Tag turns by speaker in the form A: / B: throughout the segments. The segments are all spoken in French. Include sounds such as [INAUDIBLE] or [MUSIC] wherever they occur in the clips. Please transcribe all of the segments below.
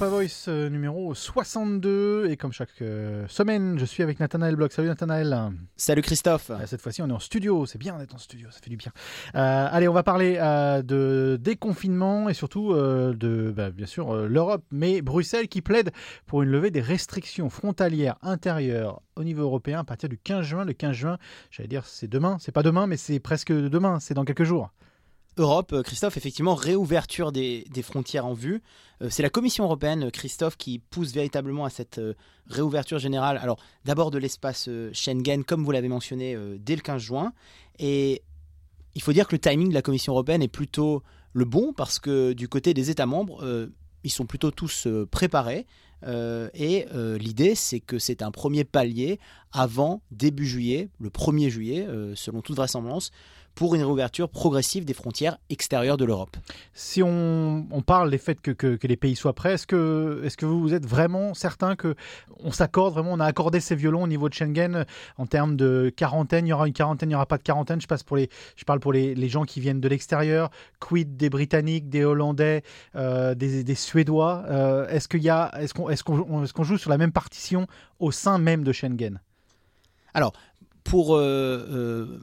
A: Europa Voice euh, numéro 62 et comme chaque euh, semaine, je suis avec Nathanaël Bloch. Salut Nathanaël.
B: Salut Christophe.
A: Euh, cette fois-ci, on est en studio. C'est bien d'être en studio, ça fait du bien. allez, on va parler de déconfinement et surtout de, bah, bien sûr, l'Europe, mais Bruxelles qui plaide pour une levée des restrictions frontalières intérieures au niveau européen à partir du 15 juin. Le 15 juin, j'allais dire, c'est demain. C'est pas demain, mais c'est presque demain. C'est dans quelques jours.
B: Europe, euh, Christophe, effectivement, réouverture des, frontières en vue. Euh, c'est la Commission européenne, Christophe, qui pousse véritablement à cette euh, réouverture générale. Alors, d'abord de l'espace Schengen, comme vous l'avez mentionné, dès le 15 juin. Et il faut dire que le timing de la Commission européenne est plutôt le bon, parce que du côté des États membres, ils sont plutôt tous préparés. et l'idée, c'est que c'est un premier palier avant début juillet, le 1er juillet, selon toute vraisemblance, pour une réouverture progressive des frontières extérieures de l'Europe.
A: Si on, parle des faits que, que, les pays soient prêts, est-ce que, est que vous êtes vraiment certain qu'on s'accorde, vraiment, on a accordé ces violons au niveau de Schengen en termes de quarantaine Il y aura une quarantaine, il n'y aura pas de quarantaine je, passe pour les, je parle pour les, les gens qui viennent de l'extérieur, quid des Britanniques, des Hollandais, euh, des, des, Suédois euh, Est-ce qu'on, est-ce qu'on, est-ce qu'on joue sur la même partition au sein même de Schengen?
B: Alors, pour euh,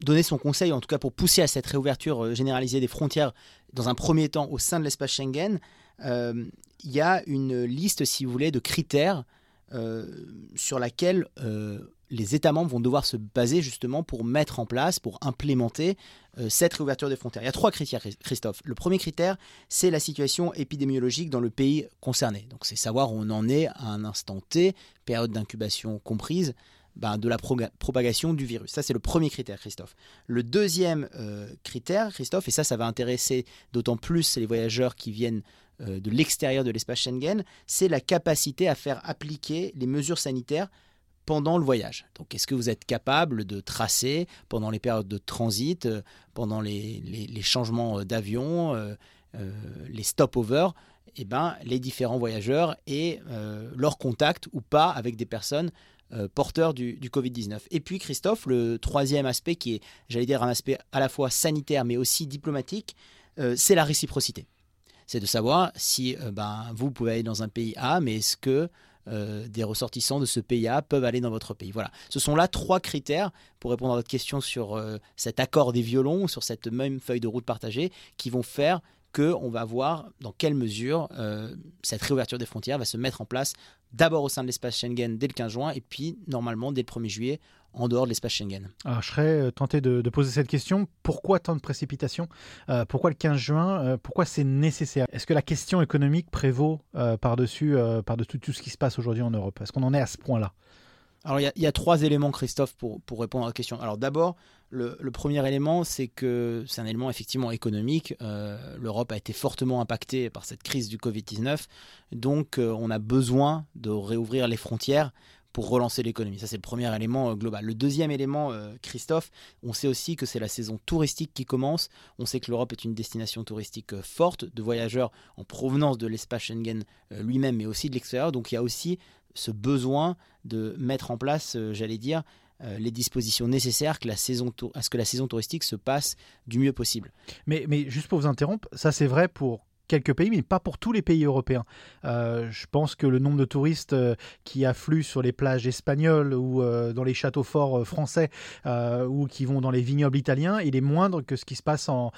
B: donner son conseil, en tout cas pour pousser à cette réouverture euh, généralisée des frontières dans un premier temps au sein de l'espace Schengen, euh, il y a une liste, si vous voulez, de critères euh, sur laquelle les États membres vont devoir se baser justement pour mettre en place, pour implémenter cette réouverture des frontières. Il y a trois critères, Christophe. Le premier critère, c'est la situation épidémiologique dans le pays concerné. Donc c'est savoir où on en est à un instant T, période d'incubation comprise. Ben, de la propagation du virus. Ça, c'est le premier critère, Christophe. Le deuxième euh, critère, Christophe, et ça, ça va intéresser d'autant plus les voyageurs qui viennent euh, de l'extérieur de l'espace Schengen, c'est la capacité à faire appliquer les mesures sanitaires pendant le voyage. Donc, est-ce que vous êtes capable de tracer pendant les périodes de transit, euh, pendant les, changements d'avion, les stopovers, eh ben, les différents voyageurs et leur contact ou pas avec des personnes euh, porteur du, Covid-19. Et puis Christophe, le troisième aspect qui est, j'allais dire, un aspect à la fois sanitaire mais aussi diplomatique, euh, c'est la réciprocité. C'est de savoir si euh, ben, vous pouvez aller dans un pays A, mais est-ce que des ressortissants de ce pays A peuvent aller dans votre pays? Voilà. Ce sont là trois critères pour répondre à votre question sur cet accord des violons, sur cette même feuille de route partagée, qui vont faire qu'on va voir dans quelle mesure euh, cette réouverture des frontières va se mettre en place d'abord au sein de l'espace Schengen dès le 15 juin et puis normalement dès le 1er juillet en dehors de l'espace Schengen.
A: Alors, je serais euh, tenté de, poser cette question. Pourquoi tant de précipitations? Euh, Pourquoi le 15 juin? Pourquoi c'est nécessaire? Est-ce que la question économique prévaut par-dessus par tout ce qui se passe aujourd'hui en Europe? Est-ce qu'on en est à ce point-là?
B: Alors il y, a trois éléments, Christophe, pour, répondre à la question. Alors d'abord, le, premier élément, c'est que c'est un élément effectivement économique. Euh, L'Europe a été fortement impactée par cette crise du Covid-19, donc euh, on a besoin de réouvrir les frontières pour relancer l'économie. Ça, c'est le premier élément euh, global. Le deuxième élément, Christophe, on sait aussi que c'est la saison touristique qui commence. On sait que l'Europe est une destination touristique forte de voyageurs en provenance de l'espace Schengen lui-même, mais aussi de l'extérieur. Donc il y a aussi ce besoin de mettre en place, euh, j'allais dire, euh, les dispositions nécessaires que la saison à ce que la saison touristique se passe du mieux possible.
A: Mais, mais juste pour vous interrompre, ça c'est vrai pour quelques pays, mais pas pour tous les pays européens. Euh, je pense que le nombre de touristes euh, qui affluent sur les plages espagnoles ou euh, dans les châteaux forts français ou qui vont dans les vignobles italiens, il est moindre que ce qui se passe en,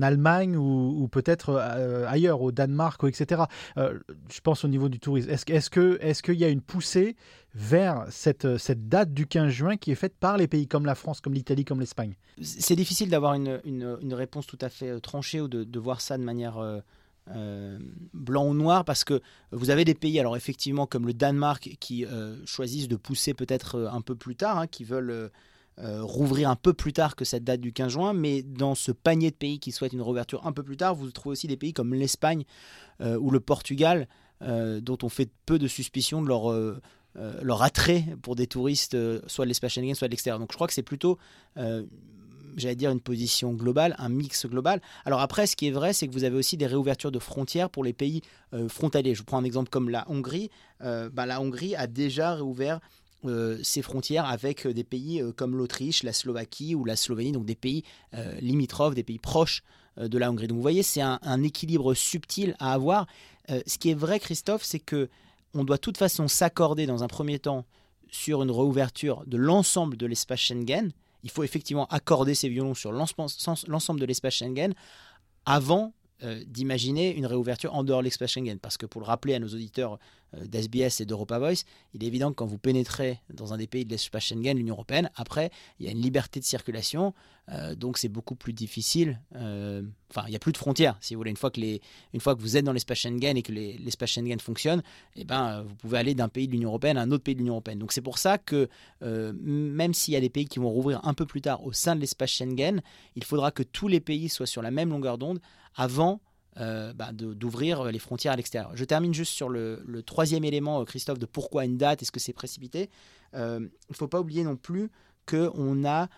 A: Allemagne ou, peut-être ailleurs, au Danemark, etc. je pense au niveau du tourisme. Est-ce est qu'il y a une poussée vers cette, date du 15 juin qui est faite par les pays comme la France, comme l'Italie, comme l'Espagne?
B: C'est difficile d'avoir une, réponse tout à fait tranchée ou de voir ça de manière euh, blanc ou noir parce que vous avez des pays, alors effectivement comme le Danemark, qui euh, choisissent de pousser peut-être euh, un peu plus tard, hein, qui veulent rouvrir un peu plus tard que cette date du 15 juin, mais dans ce panier de pays qui souhaitent une réouverture un peu plus tard, vous trouvez aussi des pays comme l'Espagne ou le Portugal, dont on fait peu de suspicion de leur leur attrait pour des touristes, soit de l'espace Schengen, soit de l'extérieur. Donc je crois que c'est plutôt j'allais dire, une position globale, un mix global. Alors après, ce qui est vrai, c'est que vous avez aussi des réouvertures de frontières pour les pays euh, frontaliers. Je vous prends un exemple comme la Hongrie. Euh, bah, la Hongrie a déjà réouvert euh, ses frontières avec des pays comme l'Autriche, la Slovaquie ou la Slovénie, donc des pays limitrophes, des pays proches de la Hongrie. Donc vous voyez, c'est un, équilibre subtil à avoir. ce qui est vrai, Christophe, c'est que on doit de toute façon s'accorder dans un premier temps sur une réouverture de l'ensemble de l'espace Schengen. Il faut effectivement accorder ces violons sur l'ensemble de l'espace Schengen avant euh, d'imaginer une réouverture en dehors de l'espace Schengen. Parce que pour le rappeler à nos auditeurs euh, d'SBS et d'Europa Voice, il est évident que quand vous pénétrez dans un des pays de l'espace Schengen, l'Union Européenne, après, il y a une liberté de circulation, euh, donc c'est beaucoup plus difficile. Enfin, il n'y a plus de frontières, si vous voulez. Une fois que, les, une fois que vous êtes dans l'espace Schengen et que l'espace Schengen fonctionne, eh ben, vous pouvez aller d'un pays de l'Union Européenne à un autre pays de l'Union Européenne. Donc c'est pour ça que même s'il y a des pays qui vont rouvrir un peu plus tard au sein de l'espace Schengen, il faudra que tous les pays soient sur la même longueur d'onde avant euh, bah, d'ouvrir les frontières à l'extérieur. Je termine juste sur le, troisième élément, euh, Christophe, de pourquoi une date, est-ce que c'est précipité euh, Il ne faut pas oublier non plus qu'on a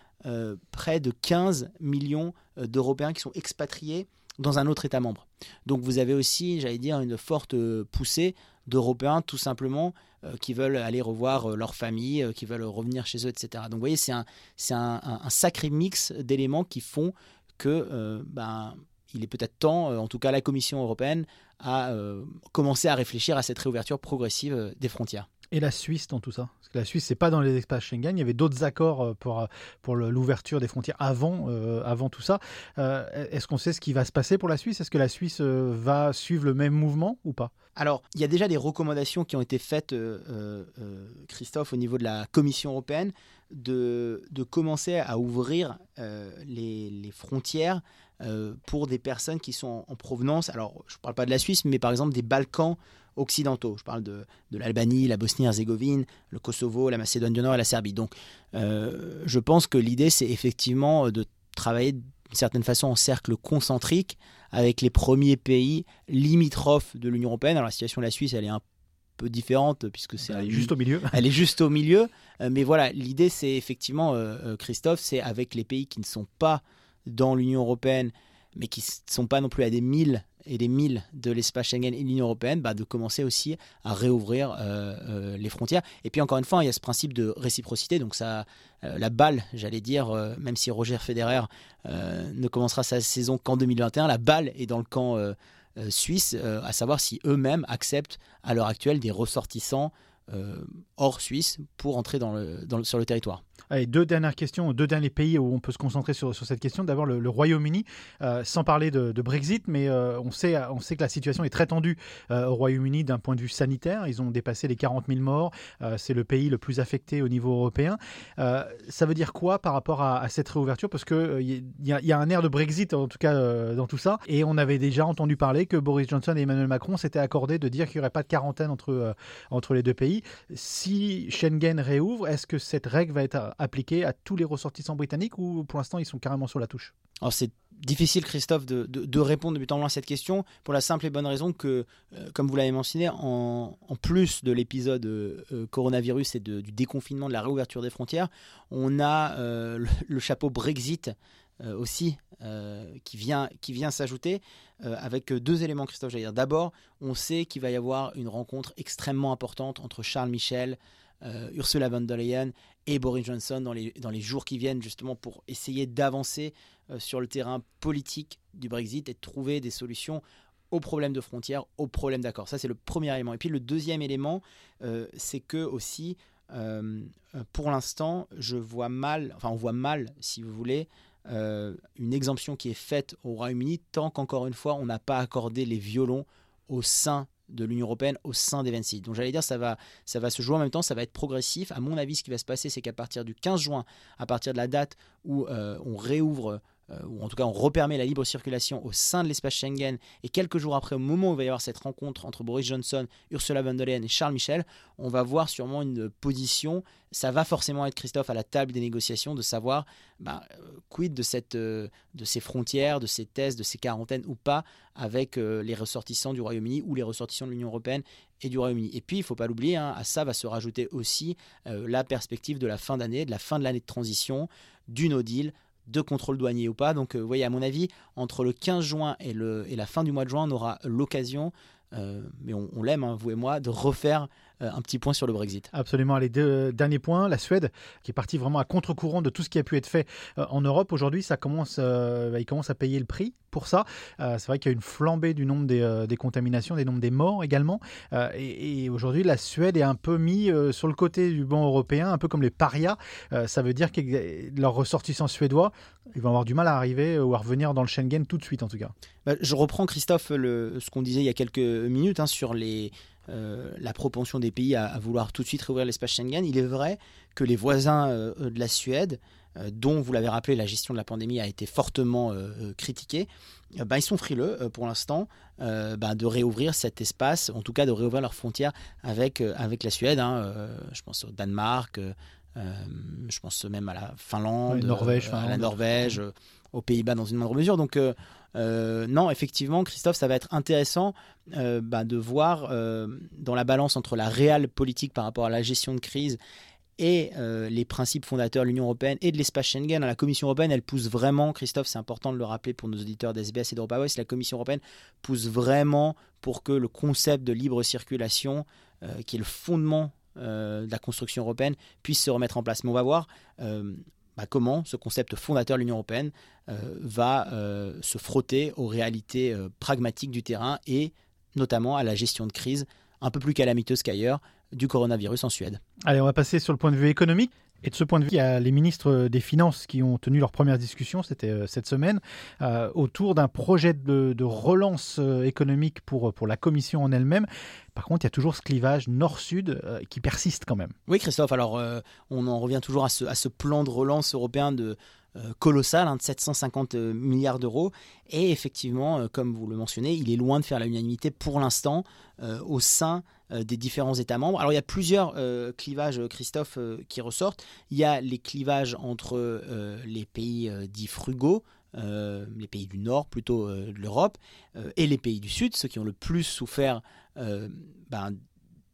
B: près de 15 millions d'Européens qui sont expatriés dans un autre État membre. Donc vous avez aussi, j'allais dire, une forte poussée d'Européens tout simplement qui veulent aller revoir leur famille, qui veulent revenir chez eux, etc. Donc vous voyez, c'est un, un, un, sacré mix d'éléments qui font que ben, il est peut-être temps, euh, en tout cas la Commission européenne, à euh, commencer à réfléchir à cette réouverture progressive euh, des frontières.
A: Et la Suisse dans tout ça? Parce que la Suisse, c'est pas dans les espaces Schengen. Il y avait d'autres accords pour, pour l'ouverture des frontières avant, avant tout ça. Est-ce qu'on sait ce qui va se passer pour la Suisse? Est-ce que la Suisse va suivre le même mouvement ou pas?
B: Alors, il y a déjà des recommandations qui ont été faites, Christophe, au niveau de la Commission européenne, de, de commencer à ouvrir les, les, frontières euh, pour des personnes qui sont en provenance, alors je ne parle pas de la Suisse, mais par exemple des Balkans occidentaux. Je parle de, de l'Albanie, la Bosnie-Herzégovine, le Kosovo, la Macédoine du Nord et la Serbie. Donc euh, je pense que l'idée, c'est effectivement de travailler d'une certaine façon en cercle concentrique avec les premiers pays limitrophes de l'Union européenne. Alors la situation de la Suisse, elle est un peu différente puisque c'est
A: elle est juste au milieu. [LAUGHS]
B: Elle est juste au milieu, euh, mais voilà, l'idée c'est effectivement Christophe, c'est avec les pays qui ne sont pas dans l'Union européenne, mais qui ne sont pas non plus à des milles et des milles de l'espace Schengen et l'Union européenne, bah, de commencer aussi à réouvrir euh, euh, les frontières. Et puis encore une fois, il y a ce principe de réciprocité. Donc ça, euh, la balle, j'allais dire, même si Roger Federer ne commencera sa saison qu'en 2021, la balle est dans le camp suisse, à savoir si eux-mêmes acceptent à l'heure actuelle des ressortissants hors Suisse pour entrer sur le territoire.
A: Deux dernières questions, deux derniers pays où on peut se concentrer sur, sur cette question. D'abord, le, Royaume-Uni, euh, sans parler de, Brexit, mais euh, on, sait, on sait que la situation est très tendue euh, au Royaume-Uni d'un point de vue sanitaire. Ils ont dépassé les 40 000 morts. c'est le pays le plus affecté au niveau européen. ça veut dire quoi par rapport à, cette réouverture? Parce qu'il il y, y, a un air de Brexit, en tout cas, dans tout ça. Et on avait déjà entendu parler que Boris Johnson et Emmanuel Macron s'étaient accordés de dire qu'il n'y aurait pas de quarantaine entre, entre les deux pays. Si Schengen réouvre, est-ce que cette règle va être appliqué à tous les ressortissants britanniques ou pour l'instant ils sont carrément sur la touche
B: Alors c'est difficile Christophe de, de, répondre de but en blanc à cette question pour la simple et bonne raison que, euh, comme vous l'avez mentionné, en, en, plus de l'épisode euh, coronavirus et du déconfinement, de la réouverture des frontières, on a euh, le, chapeau Brexit aussi qui vient, qui vient s'ajouter avec deux éléments, Christophe. dire. D'abord, on sait qu'il va y avoir une rencontre extrêmement importante entre Charles Michel, Ursula von der Leyen et Boris Johnson dans les, dans les jours qui viennent, justement pour essayer d'avancer euh, sur le terrain politique du Brexit et de trouver des solutions aux problèmes de frontières, aux problèmes d'accord. Ça, c'est le premier élément. Et puis le deuxième élément, euh, c'est que aussi, euh, pour l'instant, je vois mal, enfin on voit mal, si vous voulez, une exemption qui est faite au Royaume-Uni tant qu'encore une fois, on n'a pas accordé les violons au sein de l'Union européenne au sein des 26. Donc j'allais dire ça va ça va se jouer en même temps, ça va être progressif. À mon avis, ce qui va se passer, c'est qu'à partir du 15 juin, à partir de la date où euh, on réouvre ou en tout cas on repermet la libre circulation au sein de l'espace Schengen, et quelques jours après, au moment où il va y avoir cette rencontre entre Boris Johnson, Ursula von der Leyen et Charles Michel, on va voir sûrement une position, ça va forcément être Christophe à la table des négociations, de savoir bah, euh, quid de, cette, euh, de ces frontières, de ces tests, de ces quarantaines ou pas, avec les ressortissants du Royaume-Uni ou les ressortissants de l'Union européenne et du Royaume-Uni. Et puis, il ne faut pas l'oublier, hein, à ça va se rajouter aussi la perspective de la fin d'année, de la fin de l'année de transition, du no deal, de contrôle douanier ou pas. Donc, euh, vous voyez, à mon avis, entre le 15 juin et, le, et la fin du mois de juin, on aura l'occasion, euh, mais on, l'aime, hein, vous et moi, de refaire un petit point sur le Brexit.
A: Absolument. Les deux derniers points, la Suède, qui est partie vraiment à contre-courant de tout ce qui a pu être fait en Europe. Aujourd'hui, ça commence, bah, il commence à payer le prix pour ça. c'est vrai qu'il y a une flambée du nombre des, contaminations, des nombres des morts également. et, aujourd'hui, la Suède est un peu mise sur le côté du banc européen, un peu comme les parias. ça veut dire que leurs ressortissants suédois, ils vont avoir du mal à arriver ou à revenir dans le Schengen tout de suite en tout cas.
B: Bah, je reprends Christophe le, ce qu'on disait il y a quelques minutes hein, sur les, euh, la propension des pays à, vouloir tout de suite réouvrir l'espace Schengen. Il est vrai que les voisins euh, de la Suède, euh, dont vous l'avez rappelé, la gestion de la pandémie a été fortement critiquée, bah, ils sont frileux pour l'instant bah, de réouvrir cet espace, en tout cas de réouvrir leurs frontières avec, avec la Suède. Hein, je pense au Danemark. je pense même à la Finlande,
A: Norvège,
B: à la Norvège, aux Pays-Bas dans une moindre mesure. Donc euh, non, effectivement, Christophe, ça va être intéressant euh, bah, de voir euh, dans la balance entre la réelle politique par rapport à la gestion de crise et les principes fondateurs de l'Union européenne et de l'espace Schengen. La Commission européenne, elle pousse vraiment, Christophe, c'est important de le rappeler pour nos auditeurs d'SBS et d'Europa Voice, la Commission européenne pousse vraiment pour que le concept de libre circulation, qui est le fondement de la construction européenne, puisse se remettre en place. Mais on va voir bah, comment ce concept fondateur de l'Union européenne euh, va euh, se frotter aux réalités euh, pragmatiques du terrain et notamment à la gestion de crise un peu plus calamiteuse qu'ailleurs du coronavirus en Suède.
A: Allez, on va passer sur le point de vue économique. Et de ce point de vue, il y a les ministres des Finances qui ont tenu leur première discussion, c'était cette semaine, autour d'un projet de, relance économique pour, pour la Commission en elle-même. Par contre, il y a toujours ce clivage nord-sud euh, qui persiste quand même.
B: Oui, Christophe, alors euh, on en revient toujours à ce, plan de relance européen de, euh, colossal hein, de 750 milliards d'euros. Et effectivement, comme vous le mentionnez, il est loin de faire l'unanimité pour l'instant au sein des différents États membres. Alors il y a plusieurs clivages, Christophe, qui ressortent. Il y a les clivages entre les pays dits frugaux, les pays du Nord plutôt de l'Europe, et les pays du Sud, ceux qui ont le plus souffert euh, ben,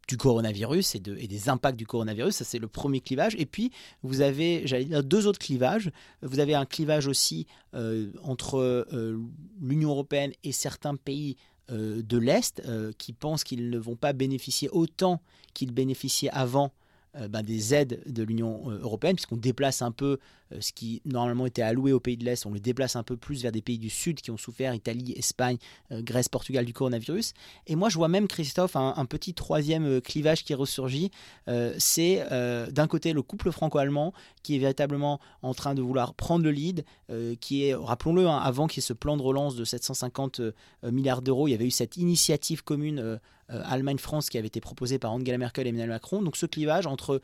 B: du coronavirus et, de, et, des impacts du coronavirus. Ça, c'est le premier clivage. Et puis, vous avez, j'allais dire, deux autres clivages. Vous avez un clivage aussi euh, entre euh, l'Union européenne et certains pays de l'Est qui pensent qu'ils ne vont pas bénéficier autant qu'ils bénéficiaient avant ben, des aides de l'Union européenne, puisqu'on déplace un peu euh, ce qui normalement était alloué aux pays de l'Est, on le déplace un peu plus vers des pays du Sud qui ont souffert, Italie, Espagne, euh, Grèce, Portugal du coronavirus. Et moi, je vois même, Christophe, un, petit troisième euh, clivage qui ressurgit. c'est d'un côté le couple franco-allemand qui est véritablement en train de vouloir prendre le lead, qui est, rappelons-le, hein, avant qu'il y ait ce plan de relance de 750 milliards d'euros, il y avait eu cette initiative commune Allemagne-France qui avait été proposée par Angela Merkel et Emmanuel Macron. Donc ce clivage entre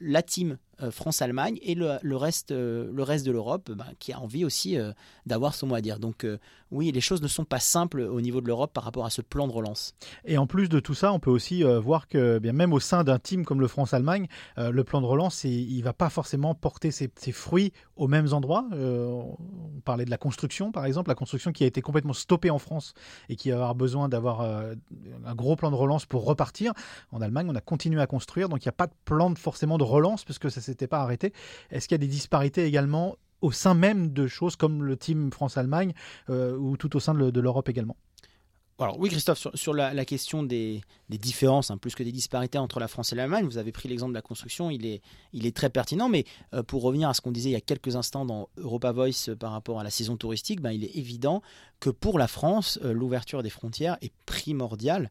B: la team euh, France-Allemagne et le, reste, euh, le reste de l'Europe bah, qui a envie aussi euh, d'avoir son mot à dire. Donc oui, les choses ne sont pas simples au niveau de l'Europe par rapport à ce plan de relance.
A: Et en plus de tout ça, on peut aussi voir que eh bien même au sein d'un team comme le France-Allemagne, le plan de relance, il ne va pas forcément porter ses, fruits aux mêmes endroits. on parlait de la construction, par exemple, la construction qui a été complètement stoppée en France et qui va avoir besoin d'avoir un gros plan de relance pour repartir. En Allemagne, on a continué à construire, donc il n'y a pas de plan de, forcément de relance puisque ça s'était pas arrêté. Est-ce qu'il y a des disparités également au sein même de choses comme le team France-Allemagne euh, ou tout au sein de l'Europe également?
B: Alors oui Christophe, sur, la, question des, différences, hein, plus que des disparités entre la France et l'Allemagne, vous avez pris l'exemple de la construction, il est, très pertinent, mais euh, pour revenir à ce qu'on disait il y a quelques instants dans Europa Voice euh, par rapport à la saison touristique, ben, il est évident que pour la France, l'ouverture des frontières est primordiale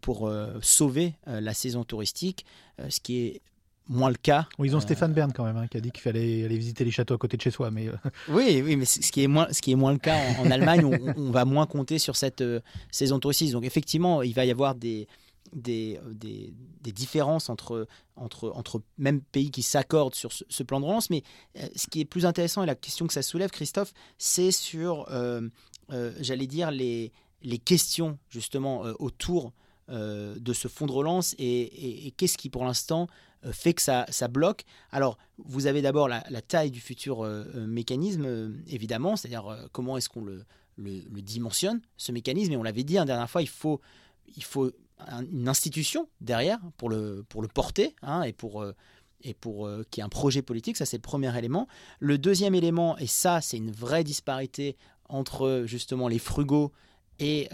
B: pour sauver la saison touristique, ce qui est moins le cas.
A: ils ont Stéphane Bern quand même, hein, qui a dit qu'il fallait aller visiter les châteaux à côté de chez soi. Mais... Euh,
B: oui, oui, mais ce qui est moins, ce qui est moins le cas en, Allemagne, on, va moins compter sur cette euh, saison touristique. Donc effectivement, il va y avoir des, des, des, différences entre, entre, entre même pays qui s'accordent sur ce, plan de relance. Mais euh, ce qui est plus intéressant et la question que ça soulève, Christophe, c'est sur, j'allais dire, les, les questions justement autour de ce fonds de relance et qu'est-ce qui pour l'instant euh, fait que ça, bloque. Alors, vous avez d'abord la, taille du futur euh, euh, mécanisme, évidemment, c'est-à-dire comment est-ce qu'on le, dimensionne, ce mécanisme. Et on l'avait dit la dernière fois, il faut, il faut une institution derrière pour le, pour le porter hein, et pour et pour qu'il y ait un projet politique. Ça, c'est le premier élément. Le deuxième élément, et ça, c'est une vraie disparité entre justement les frugaux et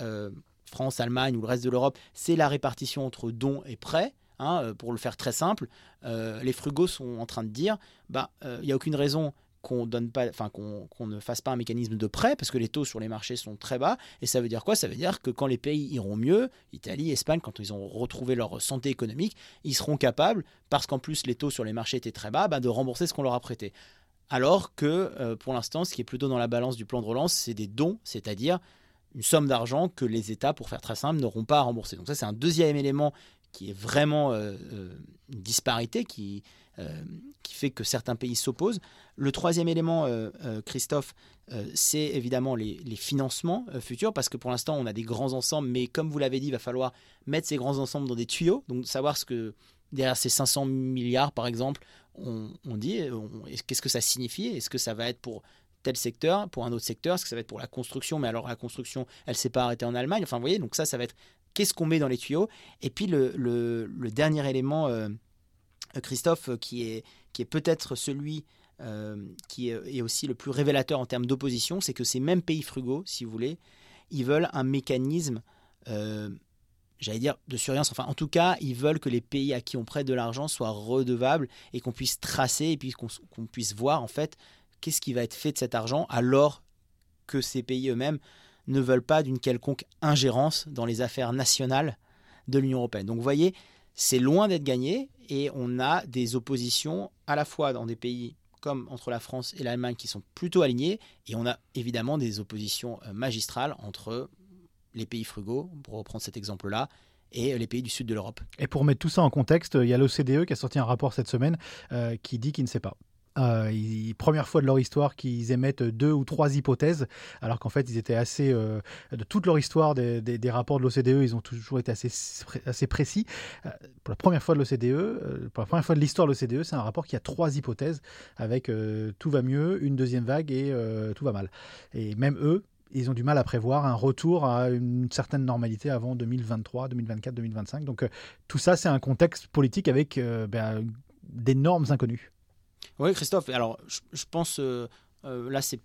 B: France, Allemagne ou le reste de l'Europe, c'est la répartition entre dons et prêts. Hein, pour le faire très simple, les frugaux sont en train de dire, bah, il n'y a aucune raison qu'on donne pas, enfin qu'on ne fasse pas un mécanisme de prêt parce que les taux sur les marchés sont très bas. Et ça veut dire quoi? Ça veut dire que quand les pays iront mieux, Italie, Espagne, quand ils ont retrouvé leur santé économique, ils seront capables, parce qu'en plus les taux sur les marchés étaient très bas, bah, de rembourser ce qu'on leur a prêté. Alors que euh, pour l'instant, ce qui est plutôt dans la balance du plan de relance, c'est des dons, c'est-à-dire une somme d'argent que les États, pour faire très simple, n'auront pas à rembourser. Donc ça, c'est un deuxième élément qui est vraiment euh, euh, une disparité qui, euh, qui fait que certains pays s'opposent. Le troisième élément, Christophe, c'est évidemment les, financements futurs, parce que pour l'instant, on a des grands ensembles, mais comme vous l'avez dit, il va falloir mettre ces grands ensembles dans des tuyaux, donc savoir ce que derrière ces 500 milliards, par exemple, on, dit, qu'est-ce que ça signifie? Est-ce que ça va être pour tel secteur, pour un autre secteur? Est-ce que ça va être pour la construction? Mais alors la construction, elle s'est pas arrêtée en Allemagne? Enfin, vous voyez, donc ça, ça va être qu'est-ce qu'on met dans les tuyaux Et puis le, dernier élément euh, Christophe, euh, qui est, qui est peut-être celui euh, qui est, aussi le plus révélateur en termes d'opposition, c'est que ces mêmes pays frugaux, si vous voulez, ils veulent un mécanisme, j'allais dire, de surveillance. Enfin, en tout cas, ils veulent que les pays à qui on prête de l'argent soient redevables et qu'on puisse tracer et puis qu'on puisse voir, en fait, qu'est-ce qui va être fait de cet argent alors que ces pays eux-mêmes ne veulent pas d'une quelconque ingérence dans les affaires nationales de l'Union européenne. Donc vous voyez, c'est loin d'être gagné et on a des oppositions à la fois dans des pays comme entre la France et l'Allemagne qui sont plutôt alignés et on a évidemment des oppositions euh, magistrales entre les pays frugaux, pour reprendre cet exemple-là, et les pays du sud de l'Europe.
A: Et pour mettre tout ça en contexte, il y a l'OCDE qui a sorti un rapport cette semaine euh, qui dit qu'il ne sait pas. Euh, première fois de leur histoire qu'ils émettent deux ou trois hypothèses, alors qu'en fait ils étaient assez, euh, de toute leur histoire des, rapports de l'OCDE, ils ont toujours été assez, précis. Euh, pour la première fois de l'OCDE, pour la première fois de l'histoire de l'OCDE, c'est un rapport qui a trois hypothèses avec tout va mieux, une deuxième vague et tout va mal. Et même eux, ils ont du mal à prévoir un retour à une certaine normalité avant 2023, 2024, 2025. Donc tout ça, c'est un contexte politique avec ben, d'énormes inconnus.
B: Oui, Christophe. Alors, je, pense, euh, euh, là, c'est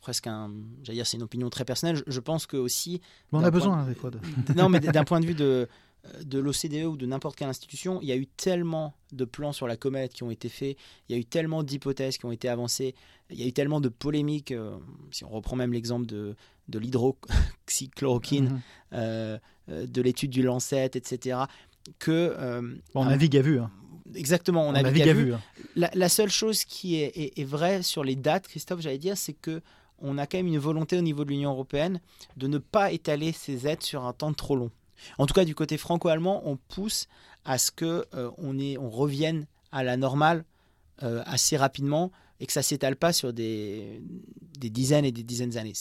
B: presque un, j'allais dire, c'est une opinion très personnelle. Je, pense que aussi.
A: on a besoin des fois. De... [LAUGHS]
B: non, mais d'un point de vue de de l'OCDE ou de n'importe quelle institution, il y a eu tellement de plans sur la comète qui ont été faits, il y a eu tellement d'hypothèses qui ont été avancées, il y a eu tellement de polémiques, euh, si on reprend même l'exemple de, de l'hydroxychloroquine, mm-hmm. de l'étude du Lancet, etc., que...
A: on navigue à vue. Hein.
B: Exactement, on, a, vu. Hein. La, seule chose qui est, vraie sur les dates, Christophe, j'allais dire, c'est que on a quand même une volonté au niveau de l'Union européenne de ne pas étaler ces aides sur un temps trop long. En tout cas, du côté franco-allemand, on pousse à ce que euh, on, on revienne à la normale euh, assez rapidement et que ça s'étale pas sur des, des dizaines et des dizaines d'années.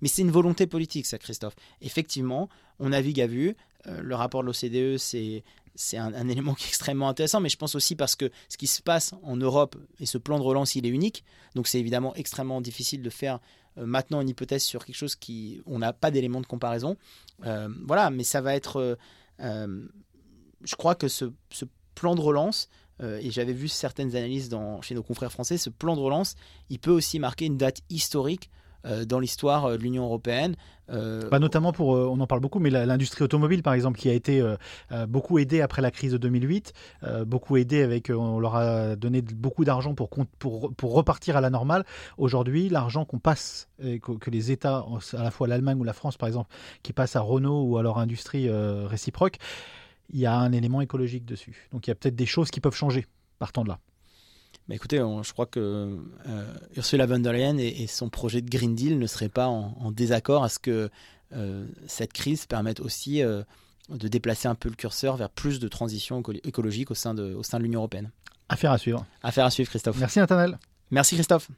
B: mais c'est une volonté politique, ça, Christophe. Effectivement, on navigue à vue. Euh, le rapport de l'OCDE, c'est c'est un, élément qui est extrêmement intéressant, mais je pense aussi parce que ce qui se passe en Europe et ce plan de relance, il est unique. Donc c'est évidemment extrêmement difficile de faire euh, maintenant une hypothèse sur quelque chose qui on n'a pas d'élément de comparaison. Euh, voilà, mais ça va être. Euh, je crois que ce, plan de relance, et j'avais vu certaines analyses dans, chez nos confrères français, ce plan de relance, il peut aussi marquer une date historique dans l'histoire euh, de l'Union européenne.
A: Euh, bah notamment pour, on en parle beaucoup, mais l'industrie automobile par exemple, qui a été beaucoup aidée après la crise de 2008, beaucoup aidée avec, on leur a donné beaucoup d'argent pour, repartir à la normale. Aujourd'hui, l'argent qu'on passe, que, les États, à la fois l'Allemagne ou la France par exemple, qui passent à Renault ou à leur industrie réciproque, il y a un élément écologique dessus. Donc il y a peut-être des choses qui peuvent changer partant de là.
B: Mais écoutez, je crois que euh, Ursula von der Leyen et, son projet de Green Deal ne seraient pas en, désaccord à ce que euh, cette crise permette aussi euh, de déplacer un peu le curseur vers plus de transition écologique au sein de, au sein de l'Union européenne.
A: Affaire à suivre.
B: Affaire à suivre, Christophe.
A: Merci, Nathanaël.
B: Merci, Christophe.